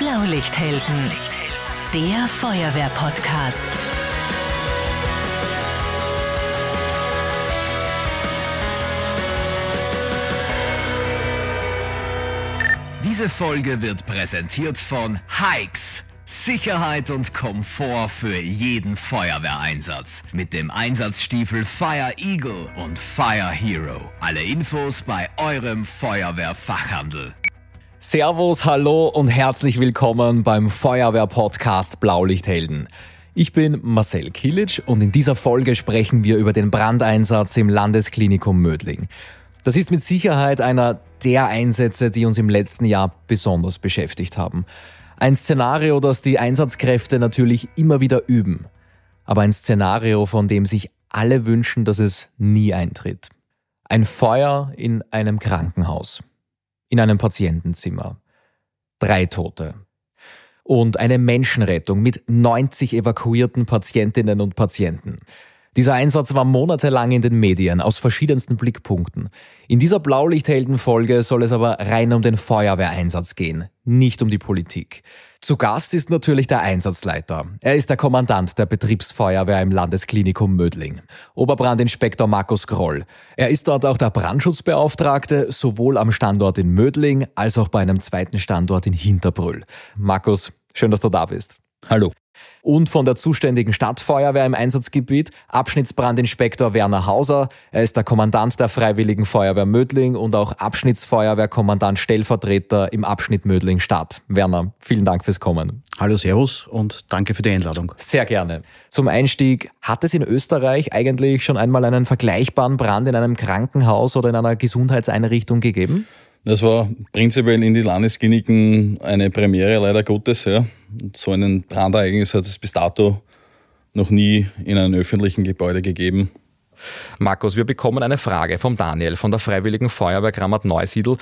Blaulichthelden, der Feuerwehr-Podcast. Diese Folge wird präsentiert von Hikes. Sicherheit und Komfort für jeden Feuerwehreinsatz. Mit dem Einsatzstiefel Fire Eagle und Fire Hero. Alle Infos bei eurem Feuerwehrfachhandel. Servus, hallo und herzlich willkommen beim Feuerwehr-Podcast Blaulichthelden. Ich bin Marcel Kilic und in dieser Folge sprechen wir über den Brandeinsatz im Landesklinikum Mödling. Das ist mit Sicherheit einer der Einsätze, die uns im letzten Jahr besonders beschäftigt haben. Ein Szenario, das die Einsatzkräfte natürlich immer wieder üben. Aber ein Szenario, von dem sich alle wünschen, dass es nie eintritt. Ein Feuer in einem Krankenhaus. In einem Patientenzimmer. Drei Tote. Und eine Menschenrettung mit 90 evakuierten Patientinnen und Patienten. Dieser Einsatz war monatelang in den Medien aus verschiedensten Blickpunkten. In dieser Blaulichtheldenfolge soll es aber rein um den Feuerwehreinsatz gehen, nicht um die Politik. Zu Gast ist natürlich der Einsatzleiter. Er ist der Kommandant der Betriebsfeuerwehr im Landesklinikum Mödling, Oberbrandinspektor Markus Groll. Er ist dort auch der Brandschutzbeauftragte, sowohl am Standort in Mödling als auch bei einem zweiten Standort in Hinterbrüll. Markus, schön, dass du da bist. Hallo und von der zuständigen Stadtfeuerwehr im Einsatzgebiet, Abschnittsbrandinspektor Werner Hauser. Er ist der Kommandant der Freiwilligen Feuerwehr Mödling und auch Abschnittsfeuerwehrkommandant Stellvertreter im Abschnitt Mödling Stadt. Werner, vielen Dank fürs Kommen. Hallo, Servus und danke für die Einladung. Sehr gerne. Zum Einstieg, hat es in Österreich eigentlich schon einmal einen vergleichbaren Brand in einem Krankenhaus oder in einer Gesundheitseinrichtung gegeben? Das war prinzipiell in die Landeskliniken eine Premiere, leider Gottes. Ja. So ein Brandereignis hat es bis dato noch nie in einem öffentlichen Gebäude gegeben. Markus, wir bekommen eine Frage vom Daniel von der Freiwilligen Feuerwehr Grammat Neusiedl.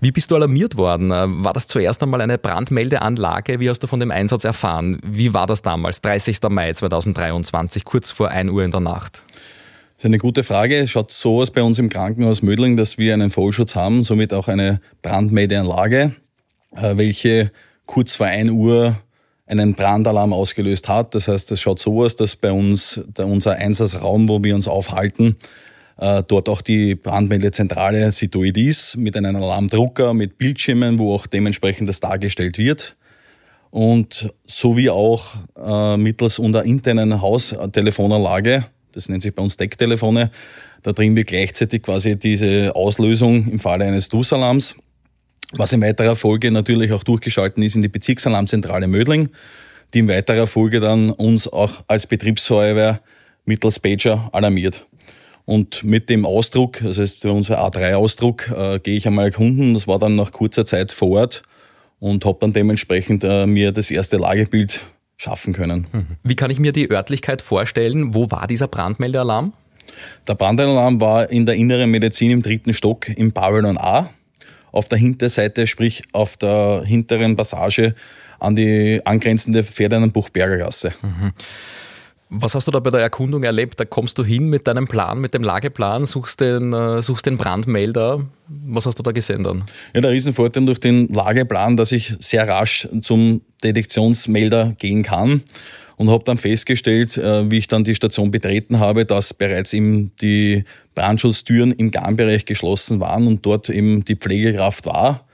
Wie bist du alarmiert worden? War das zuerst einmal eine Brandmeldeanlage? Wie hast du von dem Einsatz erfahren? Wie war das damals, 30. Mai 2023, kurz vor 1 Uhr in der Nacht? Das ist eine gute Frage. Es schaut so aus bei uns im Krankenhaus Mödling, dass wir einen Vollschutz haben, somit auch eine Brandmeldeanlage, äh, welche kurz vor 1 Uhr einen Brandalarm ausgelöst hat. Das heißt, es schaut so aus, dass bei uns der, unser Einsatzraum, wo wir uns aufhalten, äh, dort auch die Brandmeldezentrale situiert ist, mit einem Alarmdrucker, mit Bildschirmen, wo auch dementsprechend das dargestellt wird. Und sowie auch äh, mittels unserer internen Haustelefonanlage das nennt sich bei uns Decktelefone. Da drin wir gleichzeitig quasi diese Auslösung im Falle eines Dus-Alarms, was in weiterer Folge natürlich auch durchgeschalten ist in die Bezirksalarmzentrale Mödling, die in weiterer Folge dann uns auch als Betriebsfeuerwehr mittels Pager alarmiert. Und mit dem Ausdruck, also ist unser A3-Ausdruck, äh, gehe ich einmal erkunden. Das war dann nach kurzer Zeit vor Ort und habe dann dementsprechend äh, mir das erste Lagebild schaffen können. Mhm. Wie kann ich mir die Örtlichkeit vorstellen? Wo war dieser Brandmeldealarm? Der Brandalarm war in der inneren Medizin im dritten Stock im Pavillon A. Auf der Hinterseite, sprich auf der hinteren Passage an die angrenzende Pferdernenbuchberger Gasse. Mhm. Was hast du da bei der Erkundung erlebt? Da kommst du hin mit deinem Plan, mit dem Lageplan, suchst den, äh, suchst den Brandmelder. Was hast du da gesehen dann? Ja, der Riesenvorteil durch den Lageplan, dass ich sehr rasch zum Detektionsmelder gehen kann und habe dann festgestellt, äh, wie ich dann die Station betreten habe, dass bereits eben die Brandschutztüren im Gangbereich geschlossen waren und dort eben die Pflegekraft war,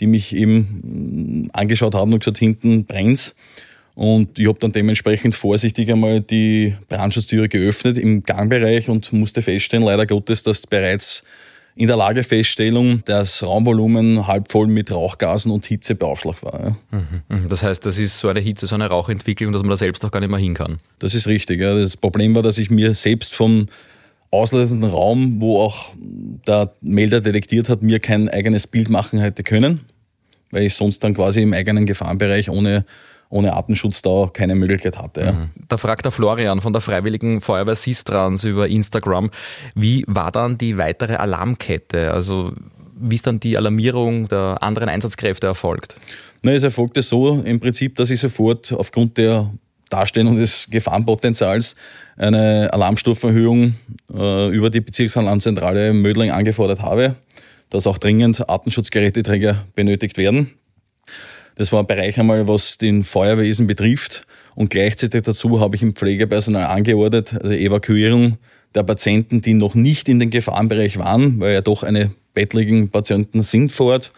die mich eben mm, angeschaut haben und gesagt, hinten brennt's. Und ich habe dann dementsprechend vorsichtig einmal die Brandschutztüre geöffnet im Gangbereich und musste feststellen, leider Gottes, dass bereits in der Lagefeststellung das Raumvolumen halb voll mit Rauchgasen und Hitze beaufschlagt war. Ja. Mhm, mhm. Das heißt, das ist so eine Hitze, so eine Rauchentwicklung, dass man da selbst auch gar nicht mehr hin kann. Das ist richtig. Ja. Das Problem war, dass ich mir selbst vom auslassenden Raum, wo auch der Melder detektiert hat, mir kein eigenes Bild machen hätte können, weil ich sonst dann quasi im eigenen Gefahrenbereich ohne ohne Artenschutz da keine Möglichkeit hatte. Ja. Mhm. Da fragt der Florian von der Freiwilligen Feuerwehr Sistrans über Instagram, wie war dann die weitere Alarmkette? Also wie ist dann die Alarmierung der anderen Einsatzkräfte erfolgt? Na, es erfolgte so im Prinzip, dass ich sofort aufgrund der Darstellung des Gefahrenpotenzials eine Alarmstufenerhöhung äh, über die Bezirksalarmzentrale Mödling angefordert habe, dass auch dringend Artenschutzgeräteträger benötigt werden. Das war ein Bereich einmal, was den Feuerwesen betrifft. Und gleichzeitig dazu habe ich im Pflegepersonal angeordnet, die Evakuierung der Patienten, die noch nicht in den Gefahrenbereich waren, weil ja doch eine bettlägigen Patienten sind vor Ort,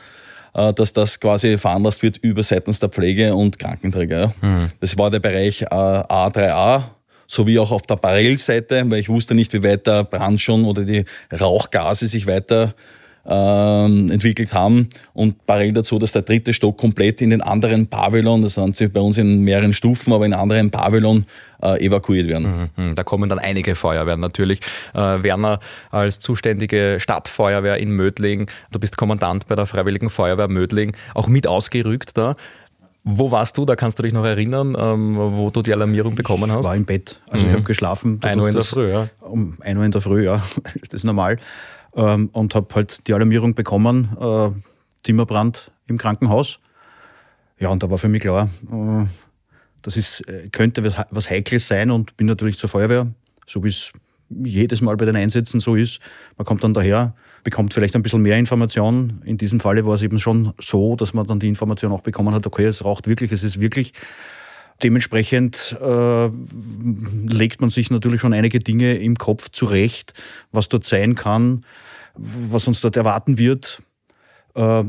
äh, dass das quasi veranlasst wird über seitens der Pflege und Krankenträger. Mhm. Das war der Bereich A3A, äh, sowie auch auf der Parallelseite, weil ich wusste nicht, wie weit der Brand schon oder die Rauchgase sich weiter ähm, entwickelt haben. Und parallel dazu, dass der dritte Stock komplett in den anderen Pavillon, das sind sie bei uns in mehreren Stufen, aber in anderen Pavillon äh, evakuiert werden. Mhm, mhm. da kommen dann einige Feuerwehren natürlich. Äh, Werner, als zuständige Stadtfeuerwehr in Mödling, du bist Kommandant bei der Freiwilligen Feuerwehr Mödling, auch mit ausgerückt da. Wo warst du? Da kannst du dich noch erinnern, ähm, wo du die Alarmierung bekommen hast? Ich war im Bett. Also mhm. ich habe geschlafen. 1 Uhr in der Früh, ja. Um 1 Uhr in der Früh, ja. ist das normal. Ähm, und habe halt die Alarmierung bekommen, äh, Zimmerbrand im Krankenhaus. Ja, und da war für mich klar, äh, das ist, äh, könnte was, was Heikles sein und bin natürlich zur Feuerwehr, so wie es jedes Mal bei den Einsätzen so ist. Man kommt dann daher, bekommt vielleicht ein bisschen mehr Information. In diesem Falle war es eben schon so, dass man dann die Information auch bekommen hat, okay, es raucht wirklich, es ist wirklich. Dementsprechend äh, legt man sich natürlich schon einige Dinge im Kopf zurecht, was dort sein kann, was uns dort erwarten wird. Äh,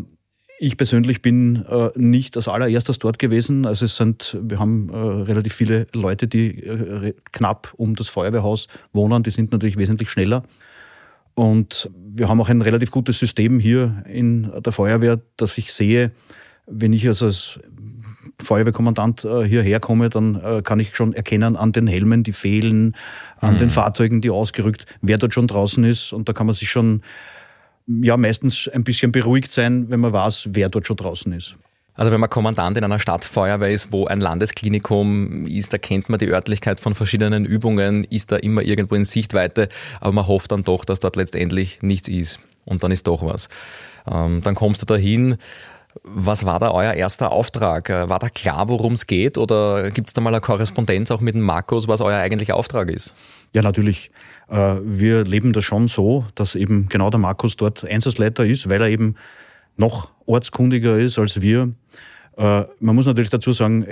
ich persönlich bin äh, nicht als allererstes dort gewesen. Also es sind, wir haben äh, relativ viele Leute, die äh, knapp um das Feuerwehrhaus wohnen. Die sind natürlich wesentlich schneller. Und wir haben auch ein relativ gutes System hier in der Feuerwehr, dass ich sehe, wenn ich also als Feuerwehrkommandant äh, hierher komme, dann äh, kann ich schon erkennen an den Helmen, die fehlen, an mhm. den Fahrzeugen, die ausgerückt, wer dort schon draußen ist. Und da kann man sich schon ja meistens ein bisschen beruhigt sein, wenn man weiß, wer dort schon draußen ist. Also wenn man Kommandant in einer Stadtfeuerwehr ist, wo ein Landesklinikum ist, da kennt man die Örtlichkeit von verschiedenen Übungen, ist da immer irgendwo in Sichtweite, aber man hofft dann doch, dass dort letztendlich nichts ist. Und dann ist doch was. Ähm, dann kommst du dahin. Was war da euer erster Auftrag? Äh, war da klar, worum es geht? Oder gibt es da mal eine Korrespondenz auch mit dem Markus, was euer eigentlicher Auftrag ist? Ja, natürlich. Äh, wir leben das schon so, dass eben genau der Markus dort Einsatzleiter ist, weil er eben noch ortskundiger ist als wir. Äh, man muss natürlich dazu sagen,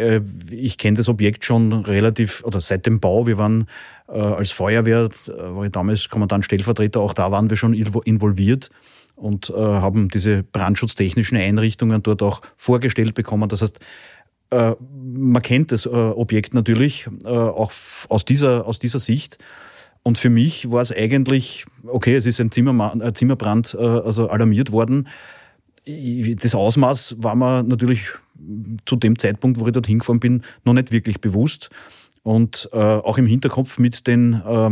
ich kenne das Objekt schon relativ, oder seit dem Bau, wir waren als Feuerwehr, war ich damals Kommandant Stellvertreter, auch da waren wir schon involviert und haben diese brandschutztechnischen Einrichtungen dort auch vorgestellt bekommen. Das heißt, man kennt das Objekt natürlich auch aus dieser, aus dieser Sicht. Und für mich war es eigentlich, okay, es ist ein, Zimmermann, Zimmerbrand also alarmiert worden das Ausmaß war mir natürlich zu dem Zeitpunkt, wo ich dort hingefahren bin, noch nicht wirklich bewusst. Und äh, auch im Hinterkopf mit den äh,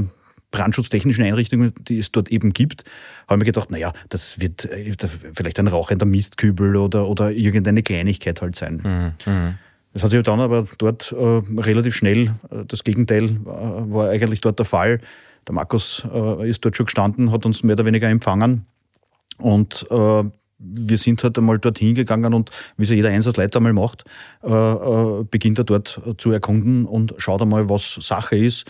brandschutztechnischen Einrichtungen, die es dort eben gibt, habe ich mir gedacht, naja, das wird äh, vielleicht ein rauchender Mistkübel oder, oder irgendeine Kleinigkeit halt sein. Mhm. mhm. Das hat sich dann aber dort äh, relativ schnell, äh, das Gegenteil äh, war eigentlich dort der Fall. Der Markus äh, ist dort schon gestanden, hat uns mehr oder weniger empfangen und wir sind halt einmal dorthin gegangen und wie es ja jeder Einsatzleiter einmal macht, äh, beginnt er dort zu erkunden und schaut einmal, was Sache ist.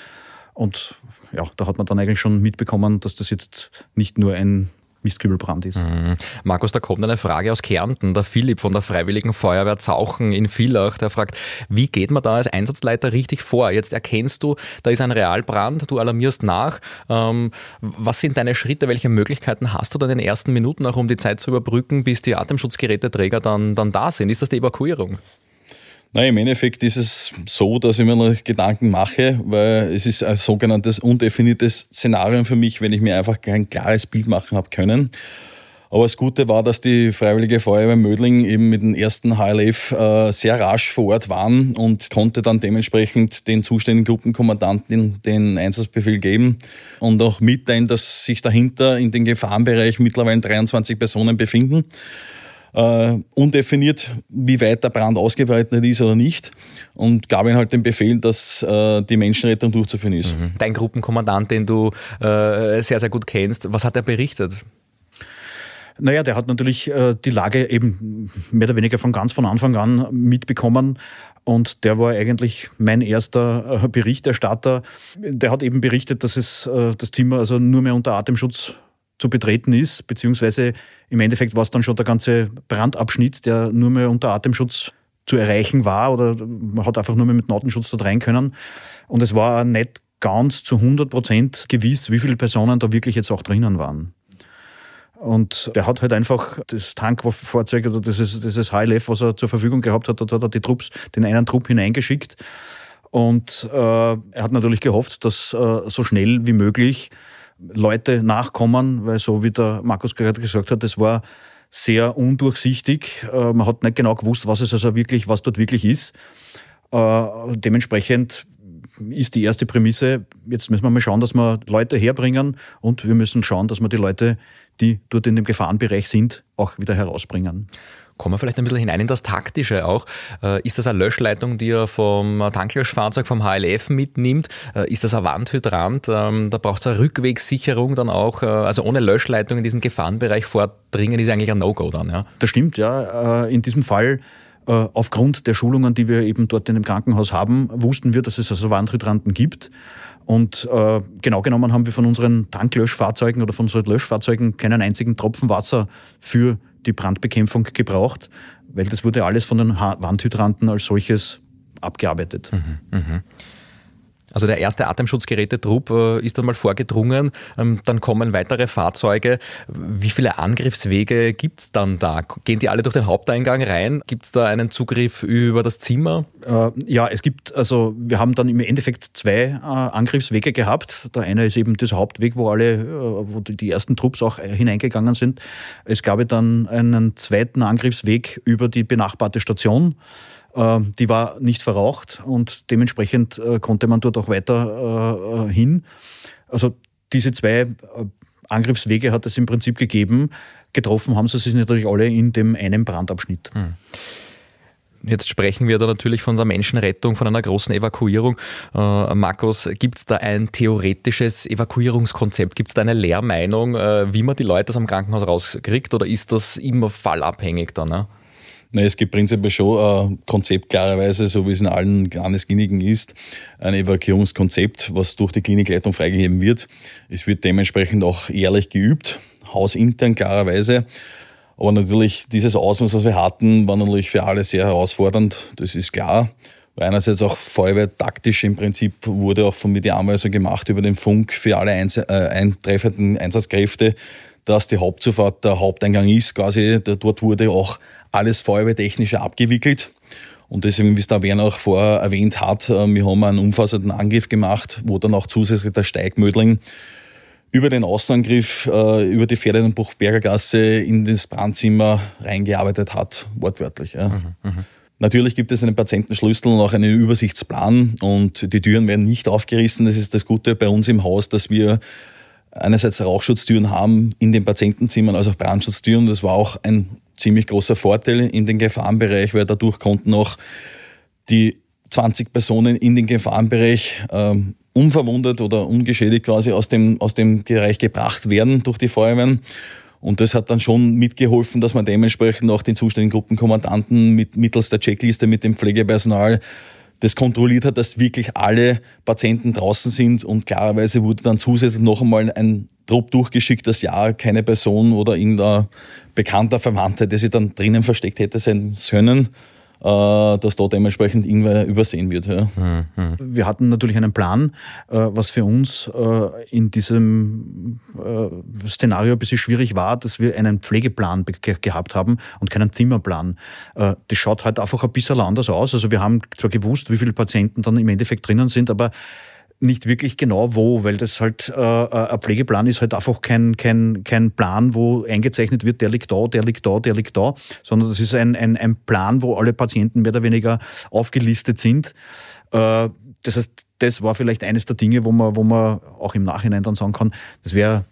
Und ja, da hat man dann eigentlich schon mitbekommen, dass das jetzt nicht nur ein Mistkübelbrand ist. Mhm. Markus, da kommt eine Frage aus Kärnten. Der Philipp von der Freiwilligen Feuerwehr Zauchen in Villach, der fragt, wie geht man da als Einsatzleiter richtig vor? Jetzt erkennst du, da ist ein Realbrand, du alarmierst nach. Ähm, was sind deine Schritte? Welche Möglichkeiten hast du dann in den ersten Minuten auch, um die Zeit zu überbrücken, bis die Atemschutzgeräteträger dann, dann da sind? Ist das die Evakuierung? Nein, im Endeffekt ist es so, dass ich mir noch Gedanken mache, weil es ist ein sogenanntes undefiniertes Szenario für mich, wenn ich mir einfach kein klares Bild machen habe können. Aber das Gute war, dass die Freiwillige Feuerwehr Mödling eben mit dem ersten HLF äh, sehr rasch vor Ort waren und konnte dann dementsprechend den zuständigen Gruppenkommandanten den Einsatzbefehl geben und auch mitteilen, dass sich dahinter in den Gefahrenbereich mittlerweile 23 Personen befinden äh, undefiniert, wie weit der Brand ausgebreitet ist oder nicht. Und gab ihm halt den Befehl, dass äh, die Menschenrettung durchzuführen ist. Mhm. Dein Gruppenkommandant, den du äh, sehr, sehr gut kennst, was hat er berichtet? Naja, der hat natürlich äh, die Lage eben mehr oder weniger von ganz von Anfang an mitbekommen. Und der war eigentlich mein erster äh, Berichterstatter. Der hat eben berichtet, dass es äh, das Zimmer also nur mehr unter Atemschutz zu betreten ist, beziehungsweise im Endeffekt war es dann schon der ganze Brandabschnitt, der nur mehr unter Atemschutz zu erreichen war oder man hat einfach nur mit Notenschutz dort rein können. Und es war nicht ganz zu 100 Prozent gewiss, wie viele Personen da wirklich jetzt auch drinnen waren. Und der hat halt einfach das Tankfahrzeug oder dieses, dieses HLF, was er zur Verfügung gehabt hat, hat er die Trupps, den einen Trupp hineingeschickt. Und äh, er hat natürlich gehofft, dass äh, so schnell wie möglich Leute nachkommen, weil so wie der Markus gerade gesagt hat, das war sehr undurchsichtig. Äh, man hat nicht genau gewusst, was es also wirklich, was dort wirklich ist. Äh, dementsprechend ist die erste Prämisse, jetzt müssen wir mal schauen, dass wir Leute herbringen und wir müssen schauen, dass wir die Leute, die dort in dem Gefahrenbereich sind, auch wieder herausbringen. Kommen wir vielleicht ein bisschen hinein in das Taktische auch. Äh, ist das eine Löschleitung, die er vom Tanklöschfahrzeug, vom HLF mitnimmt? Äh, ist das ein Wandhydrant? Ähm, da braucht es eine Rückwegssicherung dann auch. Äh, also ohne Löschleitung in diesen Gefahrenbereich vordringen ist eigentlich ein No-Go dann, ja? Das stimmt, ja. In diesem Fall aufgrund der Schulungen, die wir eben dort in dem Krankenhaus haben, wussten wir, dass es also Wandhydranten gibt. Und genau genommen haben wir von unseren Tanklöschfahrzeugen oder von unseren Löschfahrzeugen keinen einzigen Tropfen Wasser für die Brandbekämpfung gebraucht, weil das wurde alles von den Wandhydranten als solches abgearbeitet. Mhm, mh. Also der erste Atemschutzgerätetrupp äh, ist dann mal vorgedrungen, ähm, dann kommen weitere Fahrzeuge. Wie viele Angriffswege gibt es dann da? Gehen die alle durch den Haupteingang rein? Gibt es da einen Zugriff über das Zimmer? Äh, ja, es gibt, also wir haben dann im Endeffekt zwei äh, Angriffswege gehabt. Der eine ist eben das Hauptweg, wo alle, wo die ersten Trupps auch hineingegangen sind. Es gab dann einen zweiten Angriffsweg über die benachbarte Station. Ähm, die war nicht verraucht und dementsprechend äh, konnte man dort auch weiter äh, hin. Also diese zwei Angriffswege hat es im Prinzip gegeben. Getroffen haben sie sich natürlich alle in dem einen Brandabschnitt. Hm. Jetzt sprechen wir da natürlich von der Menschenrettung, von einer großen Evakuierung. Äh, Markus, gibt es da ein theoretisches Evakuierungskonzept? Gibt es da eine Lehrmeinung, äh, wie man die Leute aus dem Krankenhaus rauskriegt oder ist das immer fallabhängig dann? Ne? Na, es gibt prinzipiell schon ein Konzept klarerweise, so wie es in allen Landeskliniken ist, ein Evakuierungskonzept, was durch die Klinikleitung freigegeben wird. Es wird dementsprechend auch jährlich geübt, hausintern klarerweise. Aber natürlich, dieses Ausmaß, was wir hatten, war natürlich für alle sehr herausfordernd, das ist klar. Einerseits auch Feuerwehr taktisch im Prinzip wurde auch von mir die Anweisung gemacht über den Funk für alle Einz äh, eintreffenden Einsatzkräfte, dass die Hauptzufahrt der Haupteingang ist. Quasi dort wurde auch alles Feuerwehrtechnische abgewickelt. Und deswegen, wie es der Werner auch vorher erwähnt hat, äh, wir haben einen umfassenden Angriff gemacht, wo dann auch zusätzlich der Steigmödling über den Außenangriff, äh, über die Ferdinandbuchberger Gasse in das Brandzimmer reingearbeitet hat, wortwörtlich. Ja. Mhm, mh. Natürlich gibt es einen Patientenschlüssel und auch einen Übersichtsplan und die Türen werden nicht aufgerissen. Das ist das Gute bei uns im Haus, dass wir einerseits Rauchschutztüren haben in den Patientenzimmern, als auch Brandschutztüren. Das war auch ein ziemlich großer Vorteil in den Gefahrenbereich, weil dadurch konnten auch die 20 Personen in den Gefahrenbereich ähm, unverwundet oder ungeschädigt quasi aus dem, aus dem Bereich gebracht werden durch die Feuerwehren. Und das hat dann schon mitgeholfen, dass man dementsprechend auch den zuständigen Gruppenkommandanten mit, mittels der Checkliste mit dem Pflegepersonal das kontrolliert hat, dass wirklich alle Patienten draußen sind und klarerweise wurde dann zusätzlich noch einmal ein Trupp durchgeschickt, dass ja keine Person oder irgendein bekannter Verwandter, der sich dann drinnen versteckt hätte sein können, dass da dementsprechend irgendwer übersehen wird. Ja. Mhm. Wir hatten natürlich einen Plan, äh, was für uns äh, in diesem Szenario ein bisschen schwierig war, dass wir einen Pflegeplan gehabt haben und keinen Zimmerplan. Das schaut halt einfach ein bisschen anders aus. Also wir haben zwar gewusst, wie viele Patienten dann im Endeffekt drinnen sind, aber nicht wirklich genau wo, weil das halt äh, ein Pflegeplan ist halt einfach kein, kein, kein Plan, wo eingezeichnet wird, der liegt da, der liegt da, der liegt da, sondern das ist ein, ein, ein Plan, wo alle Patienten mehr oder weniger aufgelistet sind. Äh, das heißt, das war vielleicht eines der Dinge, wo man, wo man auch im Nachhinein dann sagen kann, das wäre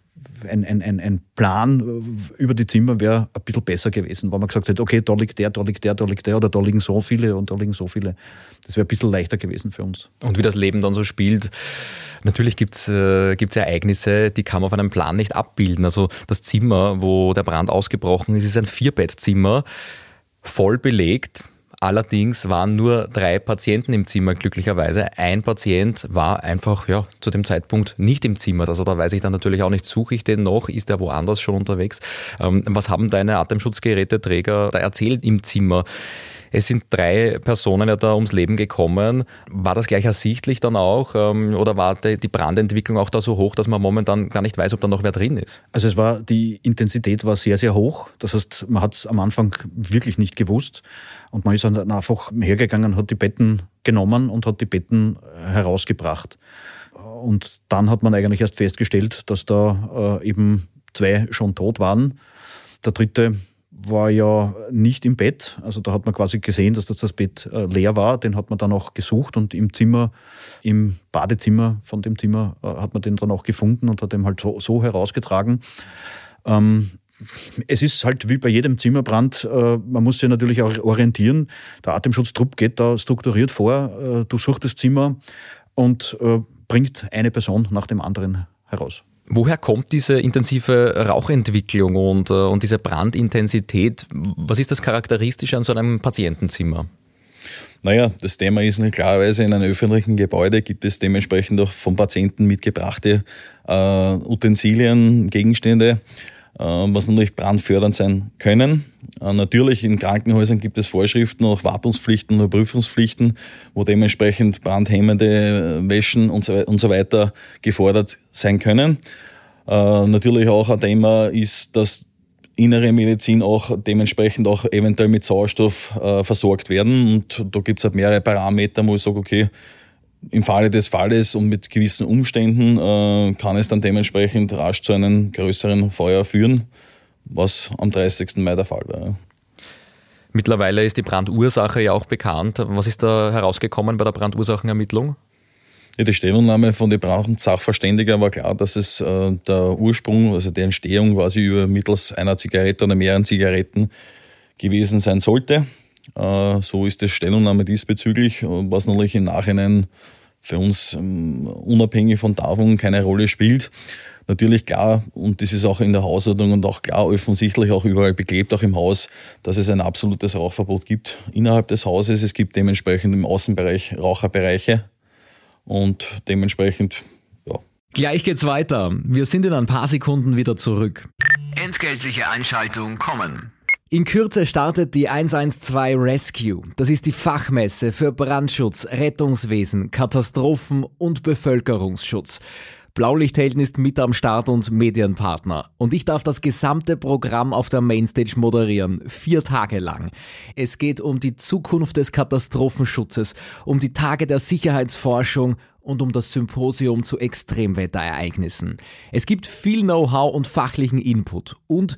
ein, ein, ein, ein Plan über die Zimmer wäre ein bisschen besser gewesen, weil man gesagt hätte, okay, da liegt der, da liegt der, da liegt der oder da liegen so viele und da liegen so viele. Das wäre ein bisschen leichter gewesen für uns. Und wie das Leben dann so spielt, natürlich gibt es äh, Ereignisse, die kann man auf einem Plan nicht abbilden. Also das Zimmer, wo der Brand ausgebrochen ist, ist ein Vierbettzimmer, voll belegt Allerdings waren nur drei Patienten im Zimmer, glücklicherweise. Ein Patient war einfach ja, zu dem Zeitpunkt nicht im Zimmer. Also da weiß ich dann natürlich auch nicht, suche ich den noch, ist er woanders schon unterwegs? Ähm, was haben deine Atemschutzgeräteträger da erzählt im Zimmer? Es sind drei Personen ja da ums Leben gekommen. War das gleich ersichtlich dann auch ähm, oder war die Brandentwicklung auch da so hoch, dass man momentan gar nicht weiß, ob da noch wer drin ist? Also es war, die Intensität war sehr, sehr hoch. Das heißt, man hat es am Anfang wirklich nicht gewusst. Und man ist dann einfach hergegangen, hat die Betten genommen und hat die Betten herausgebracht. Und dann hat man eigentlich erst festgestellt, dass da äh, eben zwei schon tot waren. Der dritte war ja nicht im Bett. Also da hat man quasi gesehen, dass das, das Bett äh, leer war. Den hat man dann auch gesucht und im Zimmer, im Badezimmer von dem Zimmer äh, hat man den dann auch gefunden und hat den halt so, so herausgetragen. Ähm, es ist halt wie bei jedem Zimmerbrand, äh, man muss sich natürlich auch orientieren. Der Atemschutztrupp geht da strukturiert vor, durchsucht das Zimmer und bringt eine Person nach dem anderen heraus. Woher kommt diese intensive Rauchentwicklung und, äh, und diese Brandintensität? Was ist das Charakteristische an so einem Patientenzimmer? Naja, das Thema ist klarerweise in einem öffentlichen Gebäude gibt es dementsprechend auch vom Patienten mitgebrachte äh, Utensilien, Gegenstände, was natürlich brandfördernd sein können. Äh, natürlich in Krankenhäusern gibt es Vorschriften, auch Wartungspflichten oder Prüfungspflichten, wo dementsprechend brandhemmende äh, Wäschen und so weiter gefordert sein können. Natürlich auch ein Thema ist, dass innere Medizin auch dementsprechend auch eventuell mit Sauerstoff versorgt werden. Und da gibt es halt mehrere Parameter, wo ich sage, okay, im Falle des Falles und mit gewissen Umständen äh, kann es dann dementsprechend rasch zu einem größeren Feuer führen, was am 30. Mai der Fall war. Mittlerweile ist die Brandursache ja auch bekannt. Was ist da herausgekommen bei der Brandursachenermittlung? Ja, die Stellungnahme von den Brandsachverständigen war klar, dass es äh, der Ursprung, also die Entstehung quasi über mittels einer Zigarette oder mehreren Zigaretten gewesen sein sollte. Äh, so ist die Stellungnahme diesbezüglich, was natürlich im Nachhinein für uns ähm, unabhängig von davon keine Rolle spielt. Natürlich klar, und das ist auch in der Hausordnung und auch klar offensichtlich auch überall beklebt, auch im Haus, dass es ein absolutes Rauchverbot gibt innerhalb des Hauses. Es gibt dementsprechend im Außenbereich Raucherbereiche und dementsprechend, ja. Gleich geht's weiter. Wir sind in ein paar Sekunden wieder zurück. Entgeltliche Einschaltung kommen. In Kürze startet die 112 Rescue. Das ist die Fachmesse für Brandschutz, Rettungswesen, Katastrophen und Bevölkerungsschutz. Blaulichthelden ist mit am Start und Medienpartner. Und ich darf das gesamte Programm auf der Mainstage moderieren. Vier Tage lang. Es geht um die Zukunft des Katastrophenschutzes, um die Tage der Sicherheitsforschung und um das Symposium zu Extremwetterereignissen. Es gibt viel Know-how und fachlichen Input und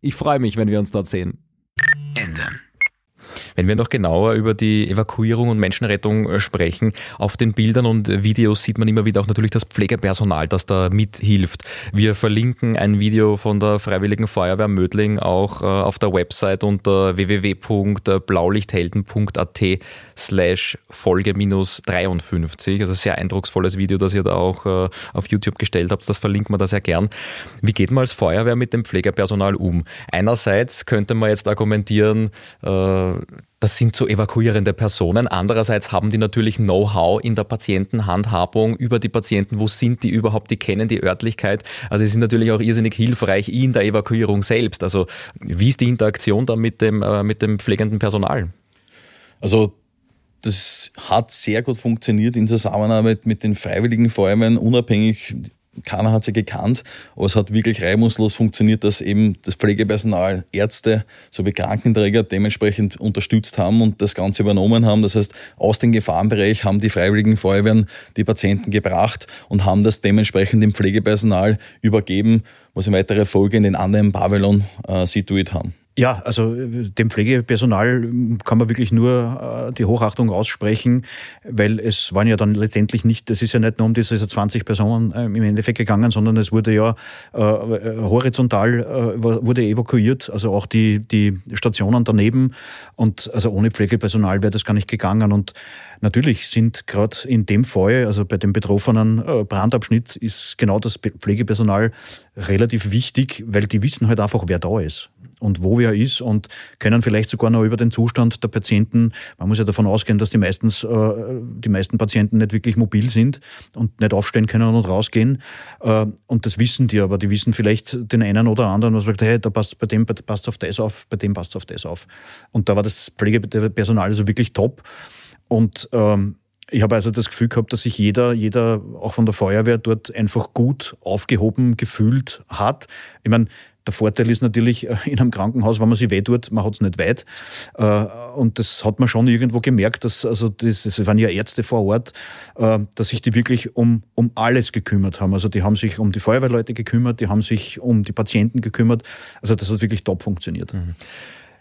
Ich freue mich, wenn wir uns dort sehen. Ende. Wenn wir noch genauer über die Evakuierung und Menschenrettung äh, sprechen, auf den Bildern und Videos sieht man immer wieder auch natürlich das Pflegepersonal, das da mithilft. Wir verlinken ein Video von der Freiwilligen Feuerwehr Mödling auch äh, auf der Website unter www.blaulichthelden.at slash Folge minus 53. Also sehr eindrucksvolles Video, das ihr da auch äh, auf YouTube gestellt habt. Das verlinkt man da sehr gern. Wie geht man als Feuerwehr mit dem Pflegepersonal um? Einerseits könnte man jetzt argumentieren, das sind so evakuierende Personen. Andererseits haben die natürlich Know-how in der Patientenhandhabung über die Patienten. Wo sind die überhaupt? Die kennen die Örtlichkeit. Also sie sind natürlich auch irrsinnig hilfreich in der Evakuierung selbst. Also wie ist die Interaktion da mit dem, äh, mit dem pflegenden Personal? Also das hat sehr gut funktioniert in Zusammenarbeit mit den Freiwilligen Feuerwehren, unabhängig keiner hat sie gekannt, aber es hat wirklich reibungslos funktioniert, dass eben das Pflegepersonal, Ärzte sowie Krankenträger dementsprechend unterstützt haben und das Ganze übernommen haben. Das heißt, aus dem Gefahrenbereich haben die Freiwilligen Feuerwehren die Patienten gebracht und haben das dementsprechend dem Pflegepersonal übergeben, was in weiterer Folge in den anderen Pavillon äh, situiert haben. Ja, also dem Pflegepersonal kann man wirklich nur äh, die Hochachtung aussprechen, weil es waren ja dann letztendlich nicht, es ist ja nicht nur um diese 20 Personen ähm, im Endeffekt gegangen, sondern es wurde ja äh, horizontal äh, wurde evakuiert, also auch die, die Stationen daneben. Und also ohne Pflegepersonal wäre das gar nicht gegangen. Und Natürlich sind gerade in dem Fall, also bei dem betroffenen äh, Brandabschnitt, ist genau das Pflegepersonal relativ wichtig, weil die wissen halt einfach, wer da ist und wo wer ist und können vielleicht sogar noch über den Zustand der Patienten, man muss ja davon ausgehen, dass die, meistens, äh, die meisten Patienten nicht wirklich mobil sind und nicht aufstehen können und rausgehen. Äh, und das wissen die, aber die wissen vielleicht den einen oder anderen, was sagt, hey, da passt bei dem passt auf das auf, bei dem passt auf das auf. Und da war das Pflegepersonal also wirklich top. Und ähm, ich habe also das Gefühl gehabt, dass sich jeder, jeder auch von der Feuerwehr dort einfach gut aufgehoben gefühlt hat. Ich meine, der Vorteil ist natürlich äh, in einem Krankenhaus, wenn man sich weh tut, man hat es nicht weit. Äh, und das hat man schon irgendwo gemerkt, dass, also das, das waren ja Ärzte vor Ort, äh, dass sich die wirklich um, um alles gekümmert haben. Also die haben sich um die Feuerwehrleute gekümmert, die haben sich um die Patienten gekümmert. Also das hat wirklich top funktioniert. Mhm.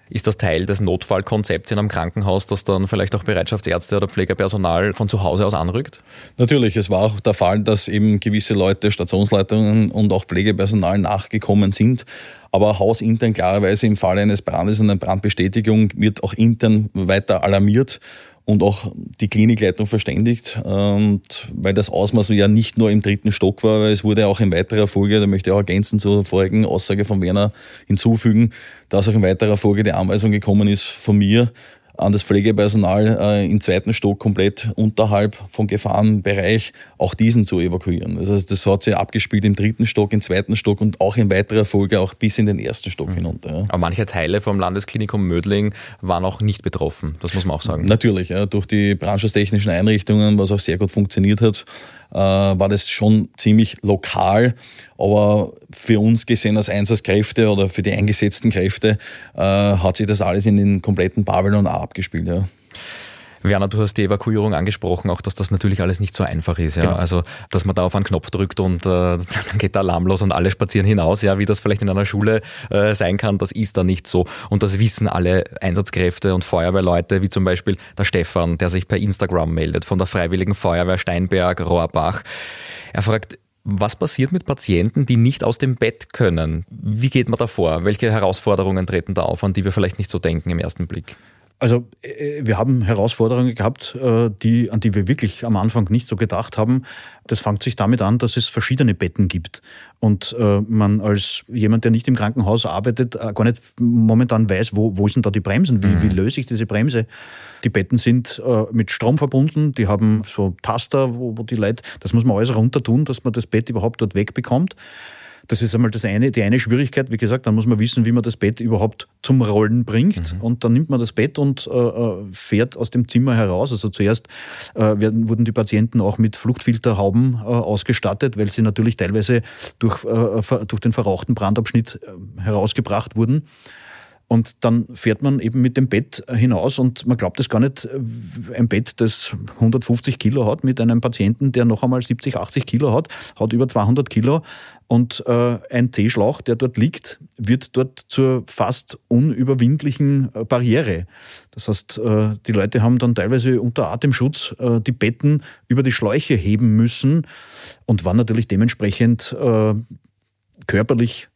Ist das Teil des Notfallkonzepts in einem Krankenhaus, dass dann vielleicht auch Bereitschaftsärzte oder Pflegepersonal von zu Hause aus anrückt? Natürlich, es war auch der Fall, dass eben gewisse Leute, Stationsleitungen und auch Pflegepersonal nachgekommen sind. Aber hausintern klarerweise im Falle eines Brandes und einer Brandbestätigung wird auch intern weiter alarmiert und auch die Klinikleitung verständigt, und weil das Ausmaß ja nicht nur im dritten Stock war, weil es wurde auch in weiterer Folge, da möchte ich auch ergänzen zur vorigen Aussage von Werner hinzufügen, dass auch in weiterer Folge die Anweisung gekommen ist von mir, an das Pflegepersonal äh, im zweiten Stock komplett unterhalb vom Gefahrenbereich auch diesen zu evakuieren. Also das hat sich abgespielt im dritten Stock, im zweiten Stock und auch in weiterer Folge auch bis in den ersten Stock mhm. hinunter. Ja. Aber manche Teile vom Landesklinikum Mödling waren auch nicht betroffen, das muss man auch sagen. Natürlich, ja, durch die branchentechnischen Einrichtungen, was auch sehr gut funktioniert hat, war das schon ziemlich lokal. Aber für uns gesehen als Einsatzkräfte oder für die eingesetzten Kräfte äh, hat sich das alles in den kompletten Pavillon abgespielt. Ja. Werner, du hast die Evakuierung angesprochen, auch dass das natürlich alles nicht so einfach ist. Ja? Genau. Also, dass man da auf einen Knopf drückt und äh, dann geht der Alarm los und alle spazieren hinaus, ja, wie das vielleicht in einer Schule äh, sein kann, das ist da nicht so. Und das wissen alle Einsatzkräfte und Feuerwehrleute, wie zum Beispiel der Stefan, der sich per Instagram meldet, von der Freiwilligen Feuerwehr Steinberg, Rohrbach. Er fragt, was passiert mit Patienten, die nicht aus dem Bett können? Wie geht man da vor? Welche Herausforderungen treten da auf, an die wir vielleicht nicht so denken im ersten Blick? Also äh, wir haben Herausforderungen gehabt, äh, die, an die wir wirklich am Anfang nicht so gedacht haben. Das fängt sich damit an, dass es verschiedene Betten gibt und äh, man als jemand, der nicht im Krankenhaus arbeitet, gar nicht momentan weiß, wo, wo denn da die Bremsen, wie, mhm. wie löse ich diese Bremse. Die Betten sind mit Strom verbunden, die haben so Taster, wo, wo die Leute, das muss man alles runter tun, dass man das Bett überhaupt dort wegbekommt. Das ist einmal das eine, die eine Schwierigkeit. Wie gesagt, dann muss man wissen, wie man das Bett überhaupt zum Rollen bringt. Mhm. Und dann nimmt man das Bett und äh, äh fährt aus dem Zimmer heraus. Also zuerst äh, werden, wurden die Patienten auch mit Fluchtfilterhauben äh, ausgestattet, weil sie natürlich teilweise durch, äh, durch den verrauchten Brandabschnitt äh, herausgebracht wurden. Und dann fährt man eben mit dem Bett hinaus und man glaubt es gar nicht, ein Bett, das 150 Kilo hat, mit einem Patienten, der noch einmal 70, 80 Kilo hat, hat über 200 Kilo und äh, ein C-Schlauch, der dort liegt, wird dort zur fast unüberwindlichen äh, Barriere. Das heißt, äh, die Leute haben dann teilweise unter Atemschutz äh, die Betten über die Schläuche heben müssen und waren natürlich dementsprechend äh, körperlich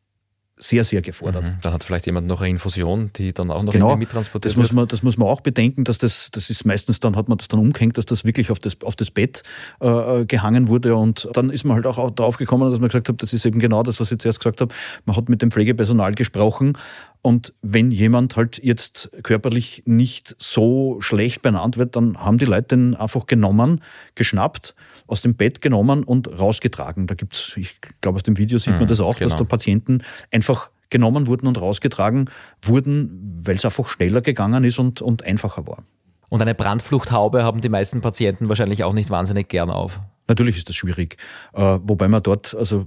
sehr, sehr gefordert. Mhm. Dann hat vielleicht jemand noch eine Infusion, die dann auch noch genau, mittransportiert das muss man, Das muss man auch bedenken, dass das, das ist meistens dann, hat man das dann umgehängt, dass das wirklich auf das, auf das Bett äh, gehangen wurde und dann ist man halt auch darauf gekommen, dass man gesagt hat, das ist eben genau das, was ich zuerst gesagt habe, man hat mit dem Pflegepersonal gesprochen und wenn jemand halt jetzt körperlich nicht so schlecht benannt wird, dann haben die Leute den einfach genommen, geschnappt, aus dem Bett genommen und rausgetragen. Da gibt's, ich glaube, aus dem Video sieht man mhm, das auch, genau. dass da Patienten einfach genommen wurden und rausgetragen wurden, weil es einfach schneller gegangen ist und, und einfacher war. Und eine Brandfluchthaube haben die meisten Patienten wahrscheinlich auch nicht wahnsinnig gern auf. Natürlich ist das schwierig. Äh, wobei man dort, also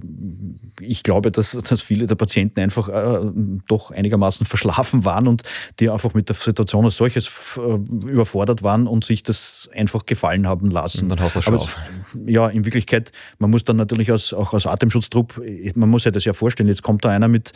ich glaube, dass, dass viele der Patienten einfach äh, doch einigermaßen verschlafen waren und die einfach mit der Situation als solches äh, überfordert waren und sich das einfach gefallen haben lassen. Und dann hast du schon auf. Ja, in Wirklichkeit, man muss dann natürlich als, auch als Atemschutztrupp, man muss sich das ja vorstellen, jetzt kommt da einer mit,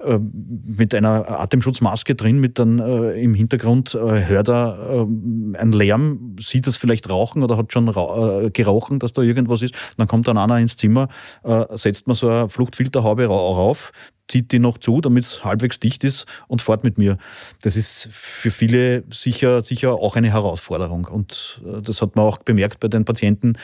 äh, mit einer Atemschutzmaske drin, mit dann äh, im Hintergrund äh, hört er äh, einen Lärm, sieht das vielleicht rauchen oder hat schon äh, gerochen, dass da irgendwas ist. Dann kommt dann einer ins Zimmer, äh, setzt man so eine Fluchtfilterhaube rauf, zieht die noch zu, damit es halbwegs dicht ist und fährt mit mir. Das ist für viele sicher, sicher auch eine Herausforderung. Und äh, das hat man auch bemerkt bei den Patienten.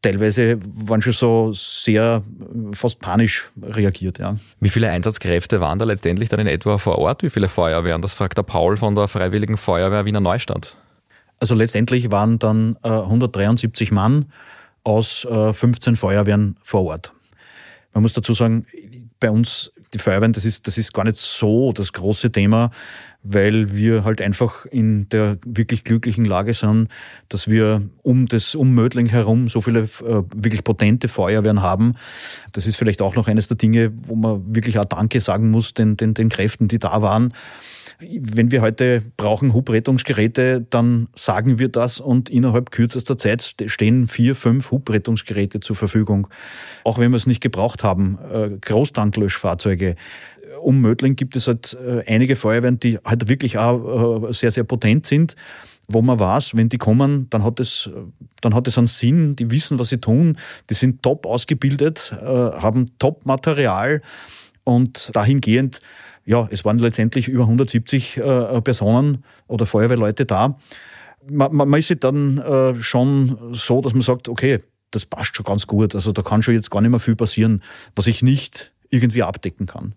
Teilweise waren schon so sehr äh, fast panisch reagiert. Ja. Wie viele Einsatzkräfte waren da letztendlich dann in etwa vor Ort? Wie viele Feuerwehren? Das fragt der Paul von der Freiwilligen Feuerwehr Wiener Neustadt. Also letztendlich waren dann äh, 173 Mann aus äh, 15 Feuerwehren vor Ort. Man muss dazu sagen, bei uns die Feuerwehren, das ist, das ist gar nicht so das große Thema, weil wir halt einfach in der wirklich glücklichen Lage sind, dass wir um das um Mödling herum so viele äh, wirklich potente Feuerwehren haben. Das ist vielleicht auch noch eines der Dinge, wo man wirklich auch Danke sagen muss den, den, den Kräften, die da waren. Wenn wir heute brauchen Hubrettungsgeräte, dann sagen wir das und innerhalb kürzester Zeit stehen vier, fünf Hubrettungsgeräte zur Verfügung. Auch wenn wir es nicht gebraucht haben, äh, Großtanklöschfahrzeuge. Um Mödling gibt es halt äh, einige Feuerwehren, die halt wirklich auch äh, sehr, sehr potent sind wo man weiß, wenn die kommen, dann hat es, dann hat es einen Sinn, die wissen, was sie tun, die sind top ausgebildet, haben top Material und dahingehend ja, es waren letztendlich über 170 äh, Personen oder Feuerwehrleute da. Man, man, man ist sich dann äh, schon so, dass man sagt, okay, das passt schon ganz gut. Also da kann schon jetzt gar nicht mehr viel passieren, was ich nicht irgendwie abdecken kann.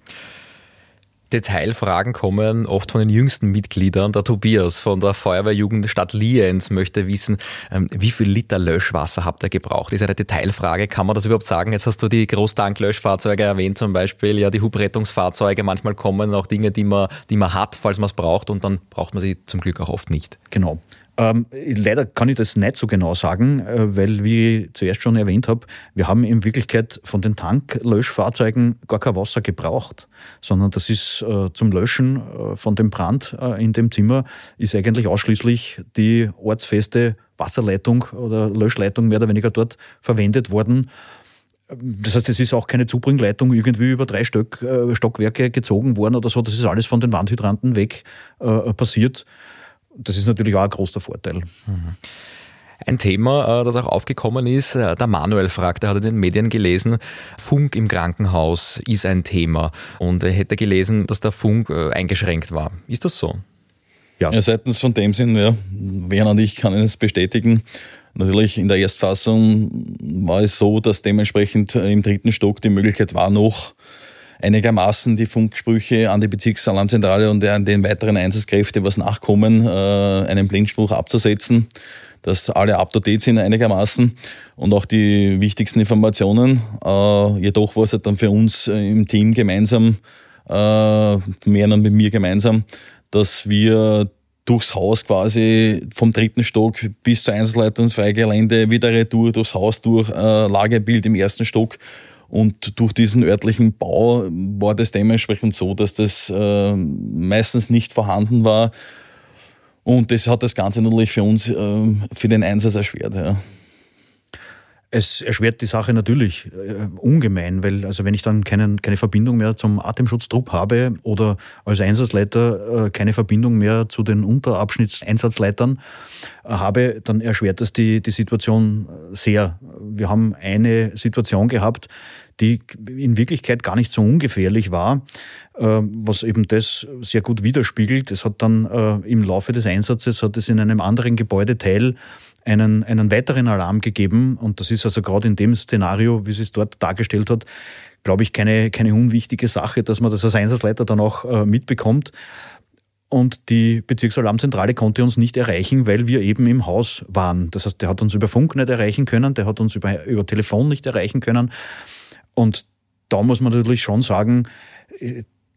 Detailfragen kommen oft von den jüngsten Mitgliedern. Der Tobias von der Feuerwehrjugend Stadt Lienz möchte wissen, ähm, wie viel Liter Löschwasser habt ihr gebraucht? Ist eine Detailfrage. Kann man das überhaupt sagen? Jetzt hast du die Großtanklöschfahrzeuge erwähnt zum Beispiel, ja, die Hubrettungsfahrzeuge. Manchmal kommen auch Dinge, die man, die man hat, falls man es braucht und dann braucht man sie zum Glück auch oft nicht. Genau. Ähm, leider kann ich das nicht so genau sagen, äh, weil, wie ich zuerst schon erwähnt habe, wir haben in Wirklichkeit von den Tanklöschfahrzeugen gar kein Wasser gebraucht, sondern das ist äh, zum Löschen äh, von dem Brand in dem Zimmer ist eigentlich ausschließlich die ortsfeste Wasserleitung oder Löschleitung mehr oder weniger dort verwendet worden. Das heißt, es ist auch keine Zubringleitung irgendwie über drei Stock, äh, Stockwerke gezogen worden oder so. Das ist alles von den Wandhydranten weg passiert. Das ist natürlich auch ein großer Vorteil. Mhm. Ein Thema, äh, das auch aufgekommen ist, äh, der Manuel fragt, er hat in den Medien gelesen, Funk im Krankenhaus ist ein Thema und er hätte gelesen, dass der Funk äh, eingeschränkt war. Ist das so? Ja, ja seitens von dem Sinn, ja, Werner und ich kann es bestätigen. Natürlich in der Erstfassung war es so, dass dementsprechend im dritten Stock die Möglichkeit war, noch einigermaßen die Funksprüche an die Bezirksalarmzentrale und an den weiteren Einsatzkräfte, was nachkommen, äh, einen Blindspruch abzusetzen, dass alle up to date sind einigermaßen und auch die wichtigsten Informationen. Äh, jedoch war es halt dann für uns äh, im Team gemeinsam, mehr dann mit mir gemeinsam, dass wir durchs Haus quasi vom dritten Stock bis zur Einsatzleitungsfreigelände wieder retour durchs Haus durch, Lagebild im ersten Stock und durch diesen örtlichen Bau war das dementsprechend so, dass das äh, meistens nicht vorhanden war. Und das hat das Ganze natürlich für uns, äh, für den Einsatz erschwert. Ja. Es erschwert die Sache natürlich äh, ungemein, weil also wenn ich dann keinen, keine Verbindung mehr zum Atemschutztrupp habe oder als Einsatzleiter äh, keine Verbindung mehr zu den Unterabschnittseinsatzleitern äh, habe, dann erschwert das die, die Situation sehr. Wir haben eine Situation gehabt, die in Wirklichkeit gar nicht so ungefährlich war, äh, was eben das sehr gut widerspiegelt. Es hat dann äh, im Laufe des Einsatzes hat es in einem anderen Gebäudeteil einen, einen weiteren Alarm gegeben. Und das ist also gerade in dem Szenario, wie sie es dort dargestellt hat, glaube ich, keine, keine unwichtige Sache, dass man das als Einsatzleiter dann auch äh, mitbekommt. Und die Bezirksalarmzentrale konnte uns nicht erreichen, weil wir eben im Haus waren. Das heißt, der hat uns über Funk nicht erreichen können, der hat uns über, über Telefon nicht erreichen können. Und da muss man natürlich schon sagen,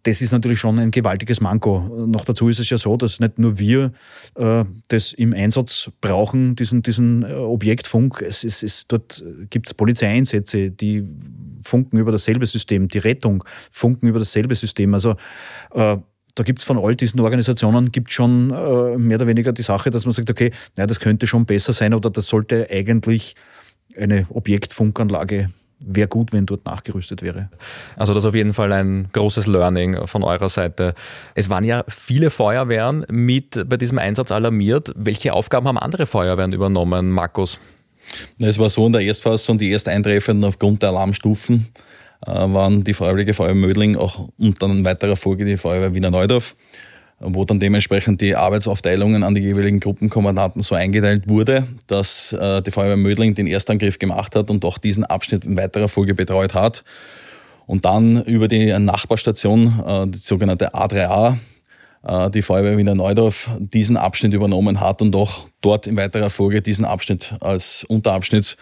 das ist natürlich schon ein gewaltiges Manko. Noch dazu ist es ja so, dass nicht nur wir äh, das im Einsatz brauchen, diesen, diesen äh, Objektfunk. Es ist, es, dort gibt es Polizeieinsätze, die funken über dasselbe System, die Rettung funken über dasselbe System. Also äh, da gibt es von all diesen Organisationen gibt schon äh, mehr oder weniger die Sache, dass man sagt, okay, naja, das könnte schon besser sein oder das sollte eigentlich eine Objektfunkanlage wäre gut, wenn dort nachgerüstet wäre. Also das ist auf jeden Fall ein großes Learning von eurer Seite. Es waren ja viele Feuerwehren mit bei diesem Einsatz alarmiert. Welche Aufgaben haben andere Feuerwehren übernommen, Markus? Es war so in der Erstfassung, die erst Eintreffenden aufgrund der Alarmstufen äh, waren die Freiwillige Feuerwehr Mödling, auch und dann in weiterer Folge die Feuerwehr Wiener Neudorf wo dann dementsprechend die Arbeitsaufteilungen an die jeweiligen Gruppenkommandanten so eingeteilt wurde, dass äh, die Feuerwehr Mödling den Erstangriff gemacht hat und auch diesen Abschnitt in weiterer Folge betreut hat. Und dann über die Nachbarstation, äh, die sogenannte A3A, äh, die Feuerwehr Wiener Neudorf diesen Abschnitt übernommen hat und auch dort in weiterer Folge diesen Abschnitt als Unterabschnitt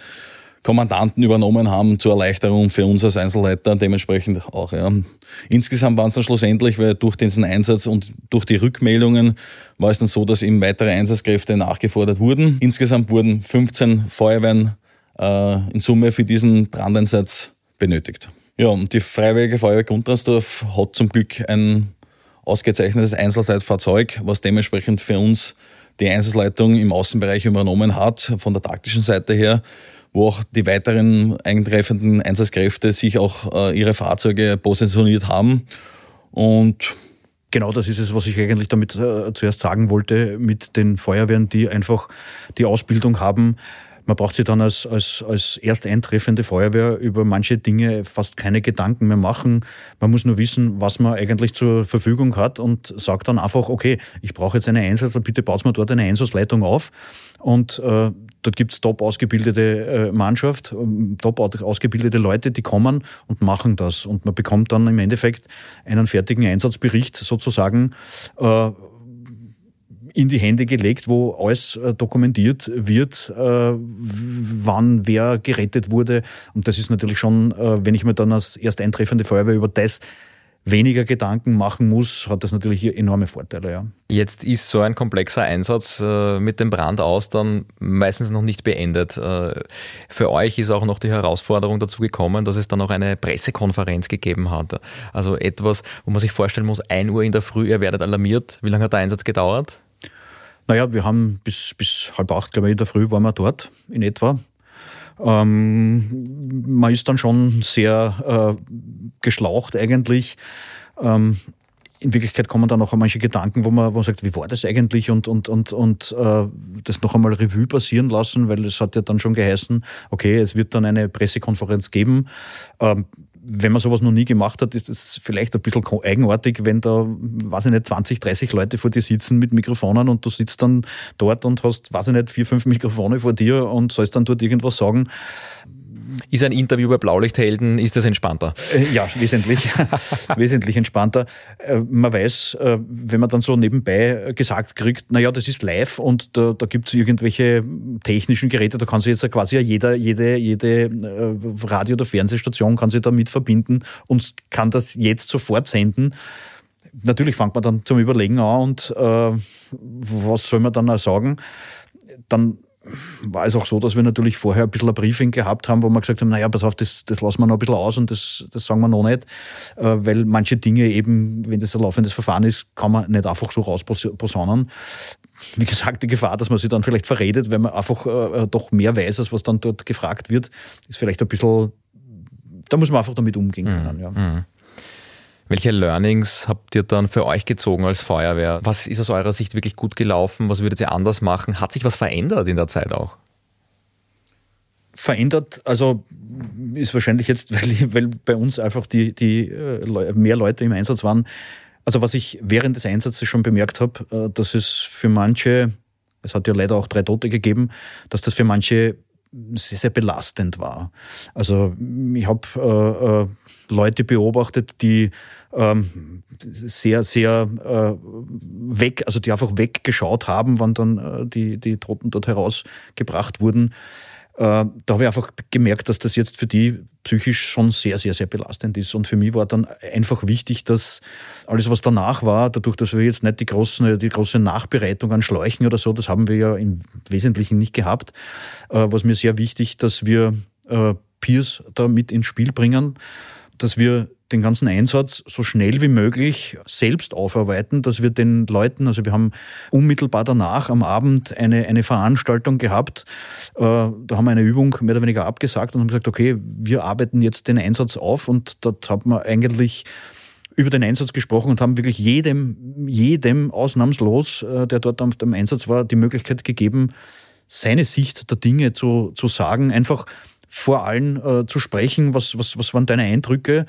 Kommandanten übernommen haben zur Erleichterung für uns als Einzelleiter dementsprechend auch. Ja. Insgesamt waren es dann schlussendlich, weil durch diesen Einsatz und durch die Rückmeldungen war es dann so, dass eben weitere Einsatzkräfte nachgefordert wurden. Insgesamt wurden 15 Feuerwehren äh, in Summe für diesen Brandeinsatz benötigt. Ja, und die Freiwillige Feuerwehr Grundransdorf hat zum Glück ein ausgezeichnetes Einzelzeitfahrzeug, was dementsprechend für uns die Einsatzleitung im Außenbereich übernommen hat, von der taktischen Seite her wo auch die weiteren eintreffenden Einsatzkräfte sich auch äh, ihre Fahrzeuge positioniert haben. Und Genau das ist es, was ich eigentlich damit äh, zuerst sagen wollte, mit den Feuerwehren, die einfach die Ausbildung haben. Man braucht sich dann als, als, als erst eintreffende Feuerwehr über manche Dinge fast keine Gedanken mehr machen. Man muss nur wissen, was man eigentlich zur Verfügung hat und sagt dann einfach, okay, ich brauche jetzt eine Einsatz, bitte baut mir dort eine Einsatzleitung auf. Und äh, Dort gibt es top ausgebildete äh, Mannschaft, ähm, top ausgebildete Leute, die kommen und machen das. Und man bekommt dann im Endeffekt einen fertigen Einsatzbericht sozusagen äh, in die Hände gelegt, wo alles äh, dokumentiert wird, wann wer gerettet wurde. Und das ist natürlich schon, wenn ich mir dann als erst eintreffende Feuerwehr über das weniger Gedanken machen muss, hat das natürlich enorme Vorteile. Ja. Jetzt ist so ein komplexer Einsatz äh, mit dem Brand aus dann meistens noch nicht beendet. Äh, für euch ist auch noch die Herausforderung dazu gekommen, dass es dann auch eine Pressekonferenz gegeben hat. Also etwas, wo man sich vorstellen muss, 1 Uhr in der Früh, ihr werdet alarmiert. Wie lange hat der Einsatz gedauert? Naja, wir haben bis, bis halb acht, glaube ich, in der Früh waren wir dort in etwa. Ähm, man ist dann schon sehr äh, geschlaucht eigentlich. Ähm, in Wirklichkeit kommen dann auch manche Gedanken, wo man, wo man sagt, wie war das eigentlich und, und, und, und äh, das noch einmal Revue passieren lassen, weil es hat ja dann schon geheißen, okay, es wird dann eine Pressekonferenz geben. Ähm, wenn man sowas noch nie gemacht hat, ist es vielleicht ein bisschen eigenartig, wenn da, weiß ich nicht, 20, 30 Leute vor dir sitzen mit Mikrofonen und du sitzt dann dort und hast, weiß ich nicht, vier, fünf Mikrofone vor dir und sollst dann dort irgendwas sagen. Ist ein Interview bei Blaulichthelden, ist das entspannter? Äh, ja, wesentlich, wesentlich entspannter. Äh, man weiß, äh, wenn man dann so nebenbei gesagt kriegt, naja, das ist live und da, da gibt es irgendwelche technischen Geräte, da kann sich jetzt quasi jeder, jede, jede Radio- oder Fernsehstation kann sich damit verbinden und kann das jetzt sofort senden natürlich fängt man dann zum Überlegen an und äh, was soll man dann auch sagen? Dann war es auch so, dass wir natürlich vorher ein bisschen ein Briefing gehabt haben, wo wir gesagt haben, naja, pass auf, das, das lassen wir noch ein bisschen aus und das, das sagen wir noch nicht, äh, weil manche Dinge eben, wenn das ein laufendes Verfahren ist, kann man nicht einfach so rausposaunen. Wie gesagt, die Gefahr, dass man sich dann vielleicht verredet, wenn man einfach äh, doch mehr weiß, als was dann dort gefragt wird, ist vielleicht ein bisschen, da muss man einfach damit umgehen können. Mhm. Ja. Mhm. Welche Learnings habt ihr dann für euch gezogen als Feuerwehr? Was ist aus eurer Sicht wirklich gut gelaufen? Was würdet ihr anders machen? Hat sich was verändert in der Zeit auch? Verändert, also ist wahrscheinlich jetzt, weil, weil bei uns einfach die, die äh, mehr Leute im Einsatz waren. Also was ich während des Einsatzes schon bemerkt habe, äh, dass es für manche, es hat ja leider auch drei Tote gegeben, dass das für manche sehr, sehr belastend war. Also ich habe äh, äh, Leute beobachtet, die ähm, sehr, sehr äh, weg, also die einfach weggeschaut haben, wann dann äh, die, die Toten dort herausgebracht wurden. Äh, da habe ich einfach gemerkt, dass das jetzt für die psychisch schon sehr, sehr, sehr belastend ist. Und für mich war dann einfach wichtig, dass alles, was danach war, dadurch, dass wir jetzt nicht die, großen, die große Nachbereitung an Schläuchen oder so, das haben wir ja im Wesentlichen nicht gehabt, äh, war es mir sehr wichtig, dass wir äh, Peers da mit ins Spiel bringen, dass wir den ganzen Einsatz so schnell wie möglich selbst aufarbeiten, dass wir den Leuten, also wir haben unmittelbar danach am Abend eine, eine Veranstaltung gehabt, äh, da haben wir eine Übung mehr oder weniger abgesagt und haben gesagt, okay, wir arbeiten jetzt den Einsatz auf und dort hat man eigentlich über den Einsatz gesprochen und haben wirklich jedem, jedem ausnahmslos, äh, der dort auf dem Einsatz war, die Möglichkeit gegeben, seine Sicht der Dinge zu, zu sagen, einfach vor allen äh, zu sprechen, was, was, was waren deine Eindrücke?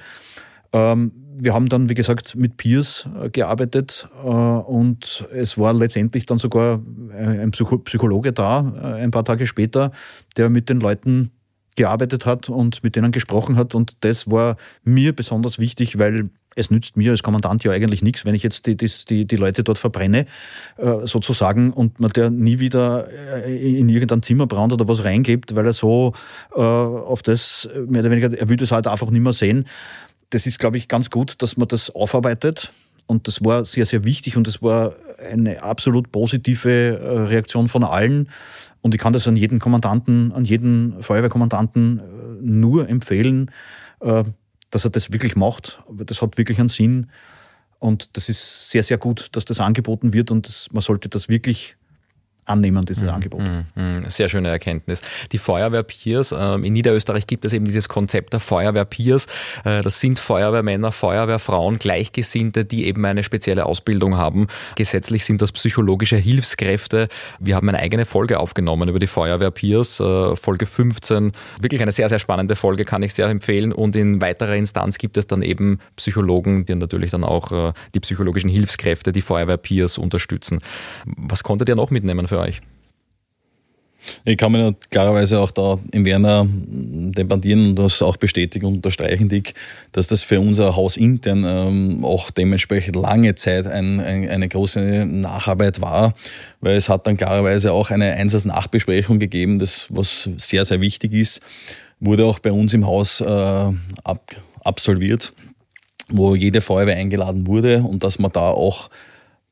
Ähm, wir haben dann, wie gesagt, mit Peers äh, gearbeitet äh, und es war letztendlich dann sogar äh, ein Psychologe da, ein paar Tage später, der mit den Leuten gearbeitet hat und mit denen gesprochen hat. Und das war mir besonders wichtig, weil es nützt mir als Kommandant ja eigentlich nichts, wenn ich jetzt die, die, die Leute dort verbrenne, sozusagen, und man der nie wieder in irgendein Zimmer brannt oder was reingibt, weil er so auf das, mehr oder weniger, er würde es halt einfach nicht mehr sehen das ist, glaube ich, ganz gut, dass man das aufarbeitet. Und das war sehr, sehr wichtig und das war eine absolut positive äh, Reaktion von allen. Und ich kann das an jeden Kommandanten, an jeden Feuerwehrkommandanten äh, nur empfehlen, äh, dass er das wirklich macht. Das hat wirklich einen Sinn. Und das ist sehr, sehr gut, dass das angeboten wird und das, man sollte das wirklich annehmen, dieses mhm. Angebot. Mhm, mhm. Sehr schöne Erkenntnis. Die Feuerwehr-Peers, ähm, in Niederösterreich gibt es eben dieses Konzept der Feuerwehr-Peers. Äh, das sind Feuerwehrmänner, Feuerwehrfrauen, Gleichgesinnte, die eben eine spezielle Ausbildung haben. Gesetzlich sind das psychologische Hilfskräfte. Wir haben eine eigene Folge aufgenommen über die Feuerwehr-Peers, äh, Folge 15. Wirklich eine sehr, sehr spannende Folge, kann ich sehr empfehlen. Und in weiterer Instanz gibt es dann eben Psychologen, die natürlich dann auch äh, die psychologischen Hilfskräfte, die Feuerwehr-Peers unterstützen. Was konntet ihr noch mitnehmen für euch? Ich kann mir klarerweise auch da im Werner debattieren und das auch bestätigen und unterstreichen, Dick, dass das für unser Haus intern ähm, auch dementsprechend lange Zeit ein, ein, eine große Nacharbeit war, weil es hat dann klarerweise auch eine Einsatznachbesprechung gegeben, das was sehr, sehr wichtig ist, wurde auch bei uns im Haus äh, ab, absolviert, wo jede Feuerwehr eingeladen wurde und dass man da auch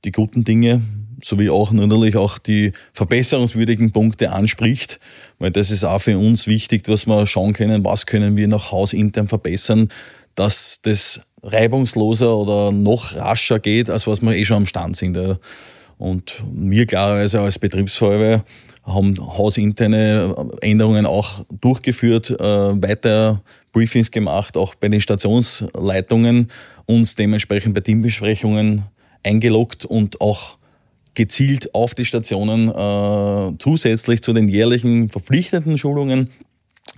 die guten Dinge sowie auch natürlich auch die verbesserungswürdigen Punkte anspricht, weil das ist auch für uns wichtig, dass wir schauen können, was können wir nach Haus intern verbessern, dass das reibungsloser oder noch rascher geht, als was wir eh schon am Stand sind. Und wir klarerweise als Betriebsfeuerwehr haben hausinterne Änderungen auch durchgeführt, äh, weiter Briefings gemacht, auch bei den Stationsleitungen, uns dementsprechend bei Teambesprechungen eingeloggt und auch gezielt auf die Stationen äh, zusätzlich zu den jährlichen verpflichtenden Schulungen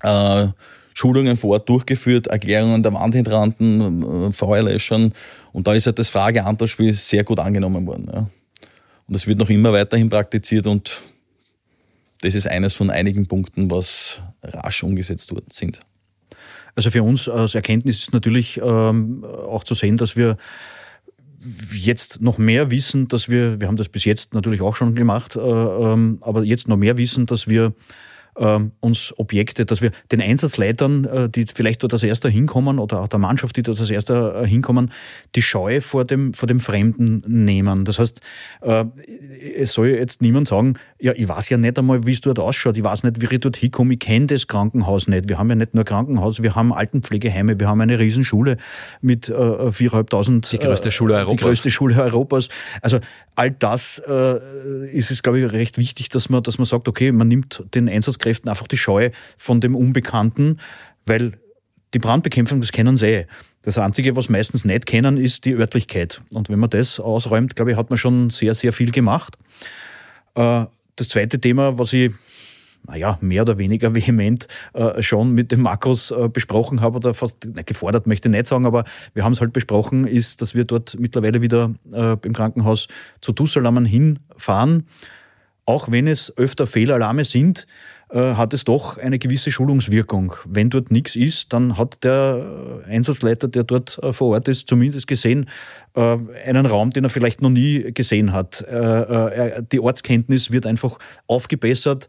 äh, Schulungen vor Ort durchgeführt, Erklärungen der Wandhydranten, äh, Feuerlöschern und da ist halt das Frage-Antwort-Spiel sehr gut angenommen worden. Ja. Und das wird noch immer weiterhin praktiziert und das ist eines von einigen Punkten, was rasch umgesetzt worden sind. Also für uns als Erkenntnis ist natürlich ähm, auch zu sehen, dass wir jetzt noch mehr wissen, dass wir, wir haben das bis jetzt natürlich auch schon gemacht, äh, ähm, aber jetzt noch mehr wissen, dass wir uns Objekte, dass wir den Einsatzleitern, äh, die vielleicht dort als erster hinkommen oder auch der Mannschaft, die dort als erster äh, hinkommen, die Scheu vor dem, vor dem Fremden nehmen. Das heißt, äh, es soll jetzt niemand sagen, ja, ich weiß ja nicht einmal, wie es dort ausschaut, ich weiß nicht, wie ich dort hinkomme, ich kenne das Krankenhaus nicht. Wir haben ja nicht nur Krankenhaus, wir haben Altenpflegeheime, wir haben eine Riesenschule mit äh, 4.500. Die größte Schule Europas. Die größte Schule Europas. Also all das äh, ist es, glaube ich, recht wichtig, dass man, dass man sagt, okay, man nimmt den Einsatzkräften einfach die Scheu von dem Unbekannten, weil die Brandbekämpfung, das kennen sie eh. Das Einzige, was meistens nicht kennen, ist die Örtlichkeit. Und wenn man das ausräumt, glaube ich, hat man schon sehr, sehr viel gemacht. Äh, das zweite Thema, was ich naja, mehr oder weniger vehement äh, schon mit dem Markus äh, besprochen habe oder fast gefordert möchte ich nicht sagen, aber wir haben es halt besprochen, ist, dass wir dort mittlerweile wieder im Krankenhaus zu Dussalamen hinfahren. Auch wenn es öfter Fehlalarme sind, äh, hat es doch eine gewisse Schulungswirkung. Wenn dort nichts ist, dann hat der Einsatzleiter, der dort äh, vor Ort ist, zumindest gesehen, äh, einen Raum, den er vielleicht noch nie gesehen hat. Die Ortskenntnis wird einfach aufgebessert.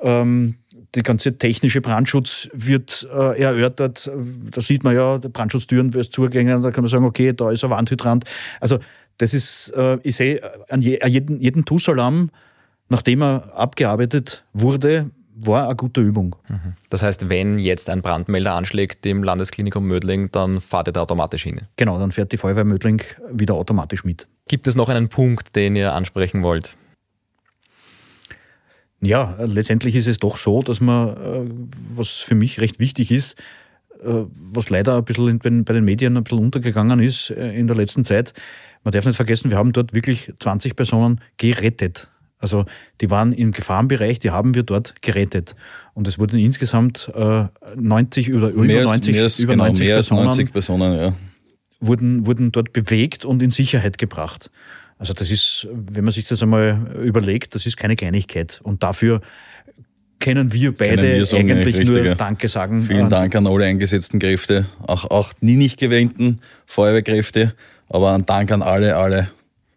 Ähm, die ganze technische Brandschutz wird äh, erörtert. Da sieht man ja, die Brandschutzdüren wird zugängen, da kann man sagen, okay, da ist ein Wandhydrant. Also das ist, äh, ich sehe an, je, an jeden, jeden TUS-Alarm, nachdem er abgearbeitet wurde, war eine gute Übung. Mhm. Das heißt, wenn jetzt ein Brandmelder anschlägt im Landesklinikum Mödling, dann fahrt ihr da automatisch hin? Genau, dann fährt die Feuerwehr Mödling wieder automatisch mit. Gibt es noch einen Punkt, den ihr ansprechen wollt? Ja, letztendlich ist es doch so, dass man, äh, was für mich recht wichtig ist, äh, was leider ein bisschen bei den Medien ein bisschen untergegangen ist äh, in der letzten Zeit, man darf nicht vergessen, wir haben dort wirklich 20 Personen gerettet. Also die waren im Gefahrenbereich, die haben wir dort gerettet. Und es wurden insgesamt 90 oder über mehr 90, mehr als, über genau, 90 mehr Personen, 90 Personen ja. wurden, wurden dort bewegt und in Sicherheit gebracht. Also das ist, wenn man sich das einmal überlegt, das ist keine Kleinigkeit. Und dafür können wir beide können wir sagen, eigentlich nur. Danke sagen. Vielen Dank an alle eingesetzten Kräfte, auch, auch nie nicht gewähnten Feuerwehrkräfte, aber ein Dank an alle, alle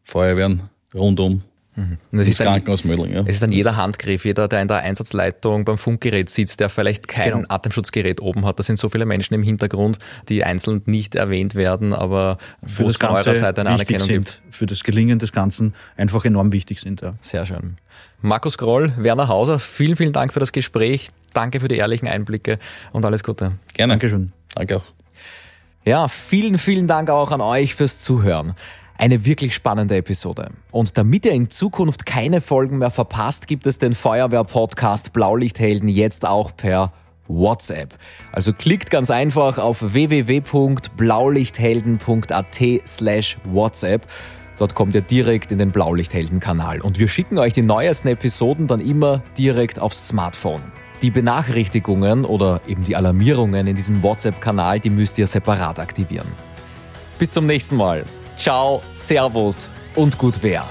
Feuerwehren rundum Mhm. Das, das Krankenhaus Mödling. Ja. Es ist dann jeder Handgriff, jeder, der in der Einsatzleitung beim Funkgerät sitzt, der vielleicht kein genau. Atemschutzgerät oben hat. Da sind so viele Menschen im Hintergrund, die einzeln nicht erwähnt werden, aber für das Ganze eurer Seite eine Anerkennung sind, gibt. Für das Gelingen des Ganzen einfach enorm wichtig sind. Ja. Sehr schön. Markus Groll, Werner Hauser, vielen, vielen Dank für das Gespräch. Danke für die ehrlichen Einblicke und alles Gute. Gerne. Dankeschön. Danke auch. Ja, vielen, vielen Dank auch an euch fürs Zuhören. Eine wirklich spannende Episode. Und damit ihr in Zukunft keine Folgen mehr verpasst, gibt es den Feuerwehr-Podcast Blaulichthelden jetzt auch per WhatsApp. Also klickt ganz einfach auf www.blaulichthelden.at slash WhatsApp. Dort kommt ihr direkt in den Blaulichthelden-Kanal. Und wir schicken euch die neuesten Episoden dann immer direkt aufs Smartphone. Die Benachrichtigungen oder eben die Alarmierungen in diesem WhatsApp-Kanal, die müsst ihr separat aktivieren. Bis zum nächsten Mal. Ciao, Servus und gut wer.